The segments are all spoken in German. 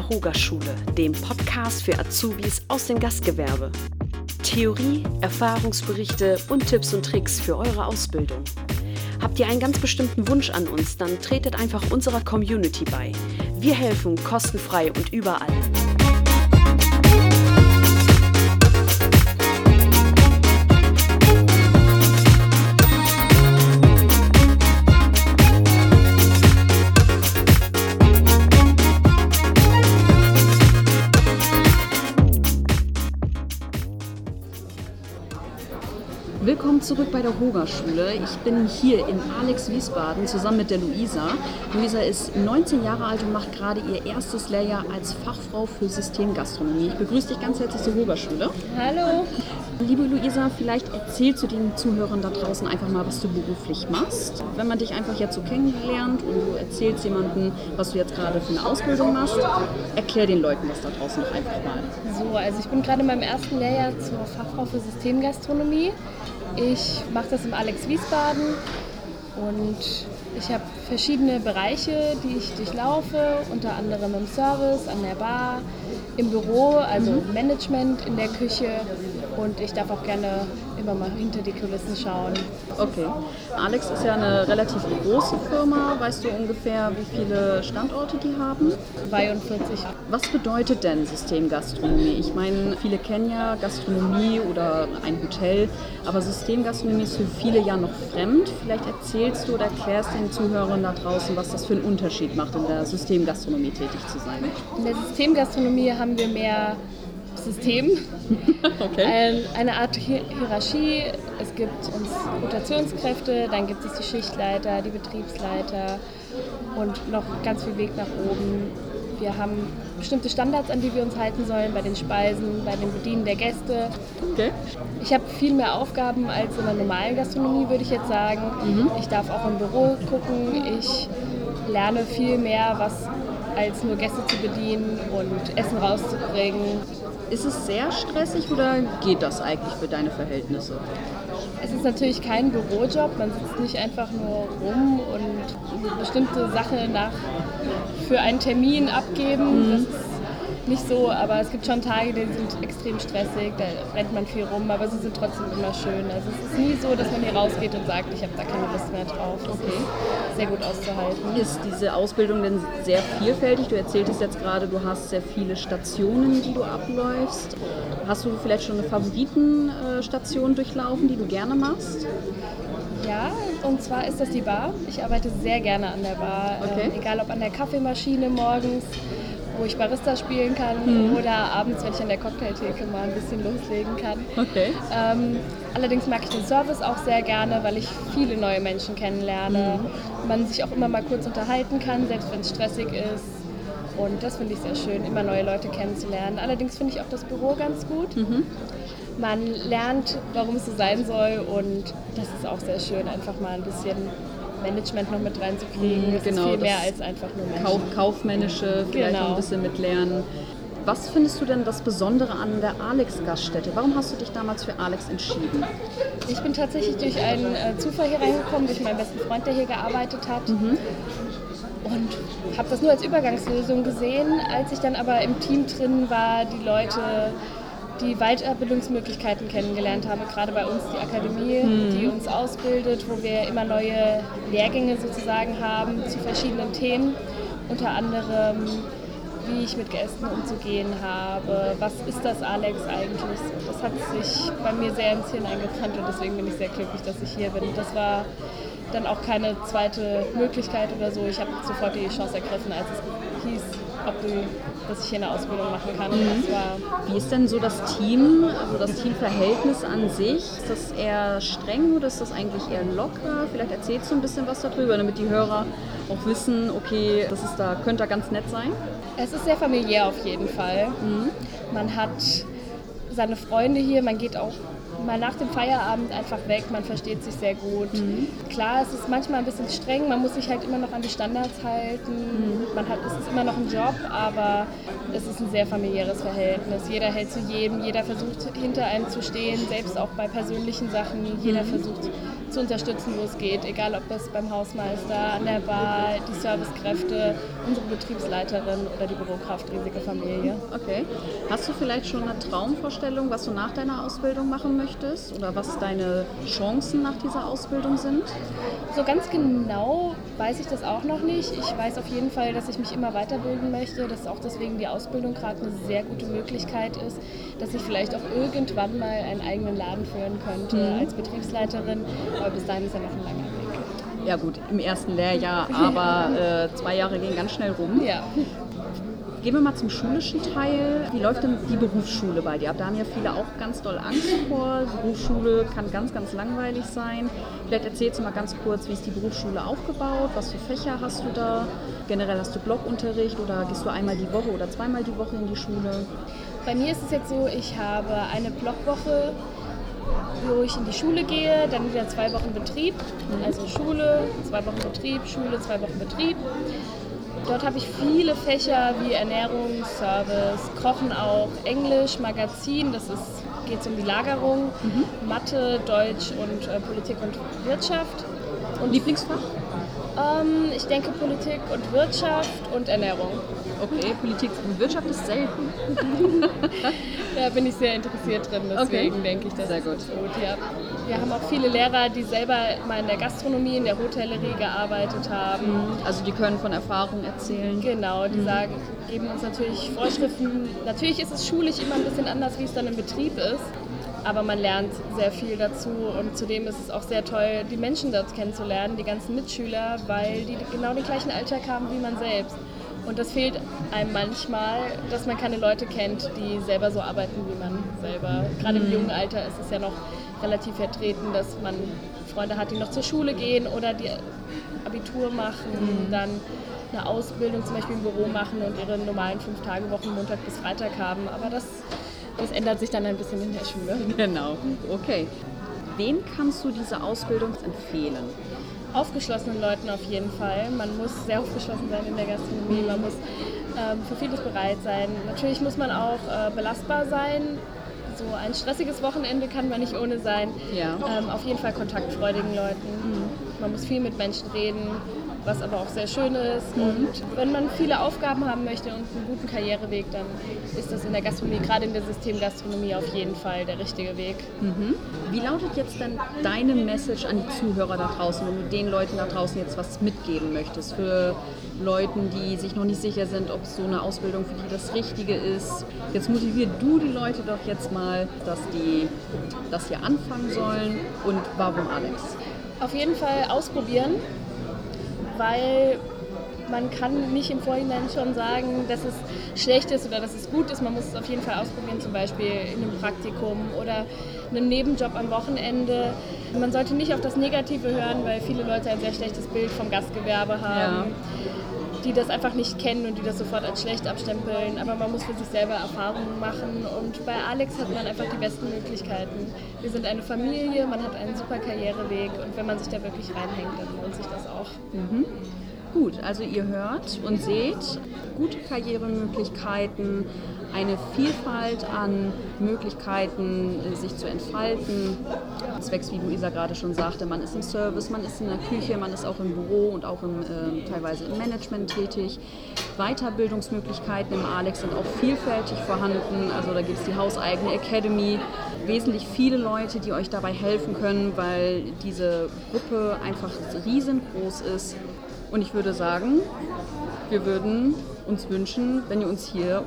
der Hogerschule, dem Podcast für Azubis aus dem Gastgewerbe. Theorie, Erfahrungsberichte und Tipps und Tricks für eure Ausbildung. Habt ihr einen ganz bestimmten Wunsch an uns, dann tretet einfach unserer Community bei. Wir helfen kostenfrei und überall. Willkommen zurück bei der Hogerschule. Ich bin hier in Alex Wiesbaden zusammen mit der Luisa. Luisa ist 19 Jahre alt und macht gerade ihr erstes Lehrjahr als Fachfrau für Systemgastronomie. Ich begrüße dich ganz herzlich zur Hogerschule. Hallo. Liebe Luisa, vielleicht erzählst du den Zuhörern da draußen einfach mal, was du beruflich machst. Wenn man dich einfach jetzt so kennengelernt und du erzählst jemandem, was du jetzt gerade für eine Ausbildung machst, erklär den Leuten das da draußen noch einfach mal. So, also ich bin gerade in meinem ersten Lehrjahr zur Fachfrau für Systemgastronomie. Ich mache das im Alex Wiesbaden und ich habe verschiedene Bereiche, die ich durchlaufe, unter anderem im Service, an der Bar, im Büro, also Mhm. Management in der Küche und ich darf auch gerne immer mal hinter die Kulissen schauen. Okay. Alex ist ja eine relativ große Firma. Weißt du ungefähr, wie viele Standorte die haben? 42. Was bedeutet denn Systemgastronomie? Ich meine, viele kennen ja Gastronomie oder ein Hotel, aber Systemgastronomie ist für viele ja noch fremd. Vielleicht erzählst du oder erklärst den Zuhörern da draußen, was das für einen Unterschied macht, in der Systemgastronomie tätig zu sein. In der Systemgastronomie haben wir mehr System, Okay. Ein, eine Art Hi- Hierarchie. Es gibt uns Rotationskräfte, dann gibt es die Schichtleiter, die Betriebsleiter und noch ganz viel Weg nach oben. Wir haben bestimmte Standards, an die wir uns halten sollen bei den Speisen, bei dem Bedienen der Gäste. okay. Ich habe viel mehr Aufgaben als in der normalen Gastronomie, würde ich jetzt sagen. Ich darf auch im Büro gucken. Ich lerne viel mehr, was als nur Gäste zu bedienen und Essen rauszubringen. Ist es sehr stressig oder geht das eigentlich für deine Verhältnisse? Es ist natürlich kein Bürojob, man sitzt nicht einfach nur rum und bestimmte Sache nach für einen Termin abgeben. Ist nicht so, aber es gibt schon Tage, die sind extrem stressig, da rennt man viel rum, aber sie sind trotzdem immer schön. Also es ist nie so, dass man hier rausgeht und sagt, ich habe da keine Lust mehr drauf. Das Okay. ist sehr gut auszuhalten. Ist diese Ausbildung denn sehr vielfältig? Du erzähltest jetzt gerade, du hast sehr viele Stationen, die du abläufst. Hast du vielleicht schon eine Favoritenstation durchlaufen, die du gerne machst? Ja, und zwar ist das die Bar. Ich arbeite sehr gerne an der Bar. Okay. Ähm, egal ob an der Kaffeemaschine morgens, wo ich Barista spielen kann, oder abends, wenn ich an der Cocktailtheke mal ein bisschen loslegen kann. Okay. Ähm, allerdings mag ich den Service auch sehr gerne, weil ich viele neue Menschen kennenlerne. Man sich auch immer mal kurz unterhalten kann, selbst wenn es stressig ist. Und das finde ich sehr schön, immer neue Leute kennenzulernen. Allerdings finde ich auch das Büro ganz gut. Man lernt, warum es so sein soll und das ist auch sehr schön, einfach mal ein bisschen Management noch mit reinzukriegen. Mhm, Es genau, ist viel mehr das als einfach nur Menschen. Kauf, kaufmännische, vielleicht Genau. ein bisschen mitlernen. Was findest du denn das Besondere an der Alex-Gaststätte? Warum hast du dich damals für Alex entschieden? Ich bin tatsächlich durch einen äh, Zufall hier reingekommen, durch meinen besten Freund, der hier gearbeitet hat. Und habe das nur als Übergangslösung gesehen. Als ich dann aber im Team drin war, die Leute die Weiterbildungsmöglichkeiten kennengelernt habe, gerade bei uns die Akademie, die uns ausbildet, wo wir immer neue Lehrgänge sozusagen haben zu verschiedenen Themen, unter anderem wie ich mit Gästen umzugehen habe, was ist das Alex eigentlich? Das hat sich bei mir sehr ins Hirn eingebrannt und deswegen bin ich sehr glücklich, dass ich hier bin. Das war dann auch keine zweite Möglichkeit oder so. Ich habe sofort die Chance ergriffen, als es hieß, ob du, dass ich hier eine Ausbildung machen kann. War Wie ist denn so das Team, also das Teamverhältnis an sich? Ist das eher streng oder ist das eigentlich eher locker? Vielleicht erzählst du ein bisschen was darüber, damit die Hörer auch wissen, okay, das ist da, könnte da ganz nett sein. Es ist sehr familiär auf jeden Fall. Man hat seine Freunde hier, man geht auch mal nach dem Feierabend einfach weg, man versteht sich sehr gut. Klar, es ist manchmal ein bisschen streng, man muss sich halt immer noch an die Standards halten. Man hat, es ist immer noch ein Job, aber es ist ein sehr familiäres Verhältnis. Jeder hält zu jedem, jeder versucht hinter einem zu stehen, selbst auch bei persönlichen Sachen. Jeder versucht zu unterstützen, wo es geht. Egal ob das beim Hausmeister, an der Bar, die Servicekräfte, unsere Betriebsleiterin oder die Bürokraft Riesige Familie. Okay. Hast du vielleicht schon eine Traumvorstellung, was du nach deiner Ausbildung machen möchtest oder was deine Chancen nach dieser Ausbildung sind? So ganz genau weiß ich das auch noch nicht. Ich weiß auf jeden Fall, dass ich mich immer weiterbilden möchte, dass auch deswegen die Ausbildung gerade eine sehr gute Möglichkeit ist, dass ich vielleicht auch irgendwann mal einen eigenen Laden führen könnte mhm. als Betriebsleiterin, aber bis dahin ist ja noch ein langer Weg. Ja gut, im ersten Lehrjahr, aber äh, zwei Jahre gehen ganz schnell rum. Ja. Gehen wir mal zum schulischen Teil. Wie läuft denn die Berufsschule bei dir? Da haben ja viele auch ganz doll Angst vor. Berufsschule kann ganz, ganz langweilig sein. Vielleicht erzählst du mal ganz kurz, wie ist die Berufsschule aufgebaut? Was für Fächer hast du da? Generell hast du Blockunterricht oder gehst du einmal die Woche oder zweimal die Woche in die Schule? Bei mir ist es jetzt so, ich habe eine Blockwoche, wo ich in die Schule gehe, dann wieder zwei Wochen Betrieb. Also Schule, zwei Wochen Betrieb, Schule, zwei Wochen Betrieb. Dort habe ich viele Fächer wie Ernährung, Service, Kochen auch, Englisch, Magazin, das ist, geht um die Lagerung, mhm. Mathe, Deutsch und äh, Politik und Wirtschaft. Und Lieblingsfach? Ähm, ich denke Politik und Wirtschaft und Ernährung. Okay, Politik und Wirtschaft ist selten. da bin ich sehr interessiert drin, deswegen okay. denke ich, das sehr ist gut. gut. Ja. Wir haben auch viele Lehrer, die selber mal in der Gastronomie, in der Hotellerie gearbeitet haben. Mhm. Also die können von Erfahrung erzählen. Genau, die mhm. sagen, geben uns natürlich Vorschriften. Natürlich ist es schulisch immer ein bisschen anders, wie es dann im Betrieb ist aber man lernt sehr viel dazu und zudem ist es auch sehr toll, die Menschen dort kennenzulernen, die ganzen Mitschüler, weil die genau den gleichen Alltag haben wie man selbst. Und das fehlt einem manchmal, dass man keine Leute kennt, die selber so arbeiten wie man selber. Gerade im mhm. jungen Alter ist es ja noch relativ vertreten, dass man Freunde hat, die noch zur Schule gehen oder die Abitur machen, mhm. dann eine Ausbildung zum Beispiel im Büro machen und ihre normalen Fünf-Tage-Wochen Montag bis Freitag haben. Aber das das ändert sich dann ein bisschen in der Schule. Genau, okay. Wem kannst du diese Ausbildung empfehlen? Aufgeschlossenen Leuten auf jeden Fall. Man muss sehr aufgeschlossen sein in der Gastronomie. Man muss ähm, für vieles bereit sein. Natürlich muss man auch äh, belastbar sein. So ein stressiges Wochenende kann man nicht ohne sein. Ja. Ähm, auf jeden Fall kontaktfreudigen Leuten. Mhm. Man muss viel mit Menschen reden was aber auch sehr schön ist. Und wenn man viele Aufgaben haben möchte und einen guten Karriereweg, dann ist das in der Gastronomie, gerade in der Systemgastronomie, auf jeden Fall der richtige Weg. Mhm. Wie lautet jetzt denn deine Message an die Zuhörer da draußen, wenn du den Leuten da draußen jetzt was mitgeben möchtest für Leuten, die sich noch nicht sicher sind, ob so eine Ausbildung für die das Richtige ist. Jetzt motivier du die Leute doch jetzt mal, dass die das hier anfangen sollen und warum Alex? Auf jeden Fall ausprobieren weil man kann nicht im Vorhinein schon sagen, dass es schlecht ist oder dass es gut ist. Man muss es auf jeden Fall ausprobieren, zum Beispiel in einem Praktikum oder einem Nebenjob am Wochenende. Man sollte nicht auf das Negative hören, weil viele Leute ein sehr schlechtes Bild vom Gastgewerbe haben. Ja die das einfach nicht kennen und die das sofort als schlecht abstempeln. Aber man muss für sich selber Erfahrungen machen und bei Alex hat man einfach die besten Möglichkeiten. Wir sind eine Familie, man hat einen super Karriereweg und wenn man sich da wirklich reinhängt, dann lohnt sich das auch. Mhm. Gut, also ihr hört und seht gute Karrieremöglichkeiten, eine Vielfalt an Möglichkeiten, äh, sich zu entfalten. Zwecks, wie Luisa gerade schon sagte, man ist im Service, man ist in der Küche, man ist auch im Büro und auch im, äh, teilweise im Management tätig. Weiterbildungsmöglichkeiten im Alex sind auch vielfältig vorhanden. Also da gibt es die hauseigene Academy, wesentlich viele Leute, die euch dabei helfen können, weil diese Gruppe einfach riesengroß ist. Und ich würde sagen, wir würden uns wünschen, wenn ihr uns hier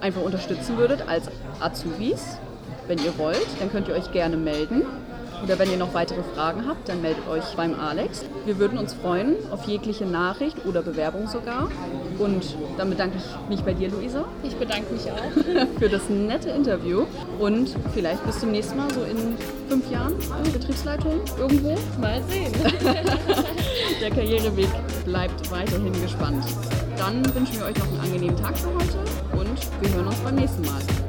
einfach unterstützen würdet als Azubis. Wenn ihr wollt, dann könnt ihr euch gerne melden. Oder wenn ihr noch weitere Fragen habt, dann meldet euch beim Alex. Wir würden uns freuen auf jegliche Nachricht oder Bewerbung sogar. Und dann bedanke ich mich bei dir, Luisa. Ich bedanke mich auch. Für das nette Interview. Und vielleicht bis zum nächsten Mal, so in fünf Jahren, Betriebsleitung irgendwo. Mal sehen. Der Karriereweg bleibt weiterhin gespannt. Dann wünschen wir euch noch einen angenehmen Tag für heute und wir hören uns beim nächsten Mal.